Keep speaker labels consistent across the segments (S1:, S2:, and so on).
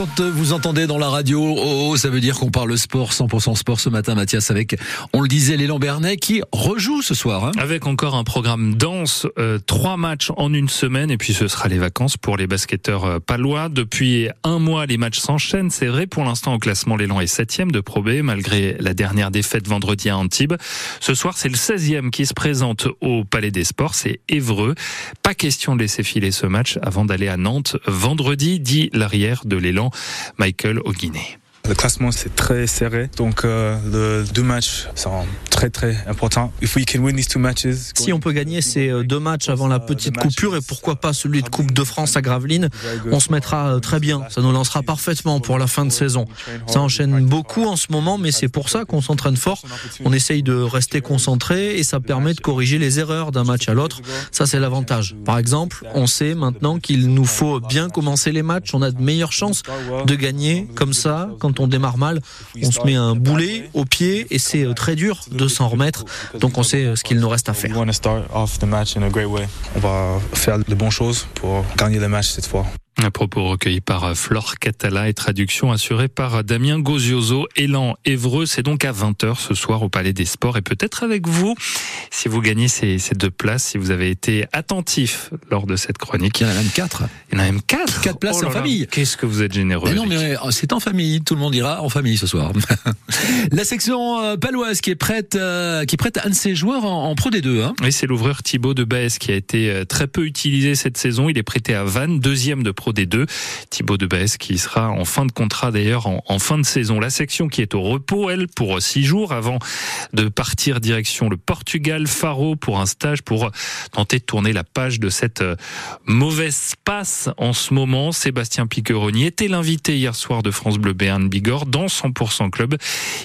S1: quand vous entendez dans la radio, oh, ça veut dire qu'on parle sport, 100% sport ce matin, Mathias, avec, on le disait, l'élan Bernet qui rejoue ce soir. Hein.
S2: Avec encore un programme dense, euh, trois matchs en une semaine, et puis ce sera les vacances pour les basketteurs euh, palois. Depuis un mois, les matchs s'enchaînent, c'est vrai. Pour l'instant, au classement, l'élan est septième de Pro B, malgré la dernière défaite vendredi à Antibes. Ce soir, c'est le 16e qui se présente au Palais des Sports, c'est Évreux. Pas question de laisser filer ce match avant d'aller à Nantes vendredi, dit l'arrière de l'élan Michael Auguinet.
S3: Le classement c'est très serré, donc euh, le deux matchs sont très très importants. If we can win these two matches,
S4: si on peut gagner ces euh, deux matchs avant la petite coupure et pourquoi pas celui de Coupe de France à Gravelines, on se mettra euh, très bien. Ça nous lancera parfaitement pour la fin de saison. Ça enchaîne beaucoup en ce moment, mais c'est pour ça qu'on s'entraîne fort. On essaye de rester concentré et ça permet de corriger les erreurs d'un match à l'autre. Ça c'est l'avantage. Par exemple, on sait maintenant qu'il nous faut bien commencer les matchs. On a de meilleures chances de gagner comme ça quand on démarre mal, on se met un boulet au pied et c'est euh, très dur de s'en remettre. Donc on sait ce qu'il nous reste à faire.
S3: On va faire de bonnes choses pour gagner le match cette fois.
S2: Un propos recueilli par Flore Catala et traduction assurée par Damien Gozioso. Élan Évreux, c'est donc à 20h ce soir au Palais des Sports et peut-être avec vous si vous gagnez ces, ces, deux places, si vous avez été attentif lors de cette chronique.
S1: Il y en a même quatre.
S2: Il y en a même quatre.
S1: Quatre places
S2: oh
S1: en famille.
S2: Qu'est-ce que vous êtes généreux.
S1: Mais non, mais euh, c'est en famille. Tout le monde ira en famille ce soir. La section euh, paloise qui est prête, euh, qui est prête à un de ses joueurs en, en Pro D2. Hein.
S2: Oui, c'est l'ouvreur Thibaut de Baez qui a été très peu utilisé cette saison. Il est prêté à Vannes, deuxième de Pro D2. Thibaut de Baez qui sera en fin de contrat d'ailleurs en, fin de saison. La section qui est au repos, elle, pour six jours avant de partir direction le Portugal, Faro pour un stage pour tenter de tourner la page de cette mauvaise passe en ce moment. Sébastien Piqueroni était l'invité hier soir de France Bleu Béarn Bigorre dans 100% Club.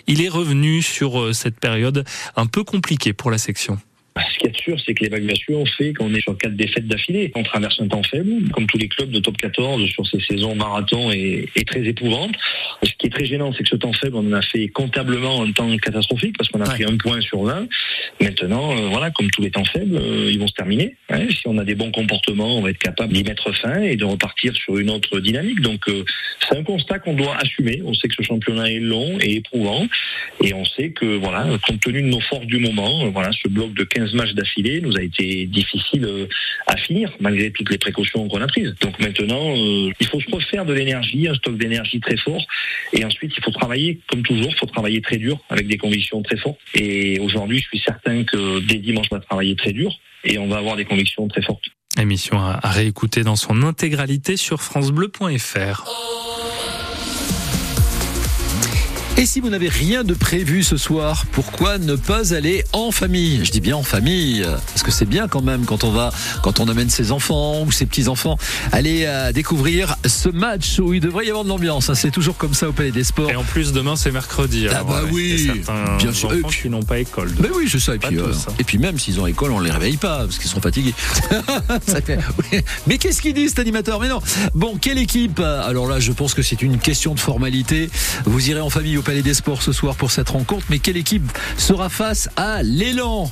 S2: Il est revenu sur cette période un peu compliquée pour la section.
S5: Ce qui est sûr, c'est que l'évaluation fait qu'on est sur quatre défaites d'affilée. On traverse un temps faible, comme tous les clubs de top 14 sur ces saisons marathon est, est très épouvante. Ce qui est très gênant, c'est que ce temps faible, on en a fait comptablement un temps catastrophique parce qu'on a ouais. pris un point sur 20. Maintenant, euh, voilà, comme tous les temps faibles, euh, ils vont se terminer. Hein. Si on a des bons comportements, on va être capable d'y mettre fin et de repartir sur une autre dynamique. Donc, euh, c'est un constat qu'on doit assumer. On sait que ce championnat est long et éprouvant et on sait que, voilà, compte tenu de nos forces du moment, voilà, ce bloc de 15 matchs d'affilée nous a été difficile à finir malgré toutes les précautions qu'on a prises. Donc maintenant, euh, il faut se refaire de l'énergie, un stock d'énergie très fort, et ensuite il faut travailler comme toujours, il faut travailler très dur avec des convictions très fortes. Et aujourd'hui, je suis certain que dès dimanche, on va travailler très dur et on va avoir des convictions très fortes.
S2: Émission à réécouter dans son intégralité sur francebleu.fr.
S1: Et si vous n'avez rien de prévu ce soir, pourquoi ne pas aller en famille? Je dis bien en famille, parce que c'est bien quand même quand on va, quand on amène ses enfants ou ses petits-enfants, aller à découvrir ce match où il devrait y avoir de l'ambiance. C'est toujours comme ça au Palais des Sports.
S2: Et en plus, demain, c'est mercredi.
S1: Ah bah oui,
S2: bien sûr. Et puis, qui n'ont pas école.
S1: Mais oui, c'est ça. Et puis, euh, et puis même s'ils ont école, on les réveille pas parce qu'ils sont fatigués. Mais qu'est-ce qu'il dit cet animateur? Mais non. Bon, quelle équipe? Alors là, je pense que c'est une question de formalité. Vous irez en famille au Palais des Sports ce soir pour cette rencontre, mais quelle équipe sera face à l'élan?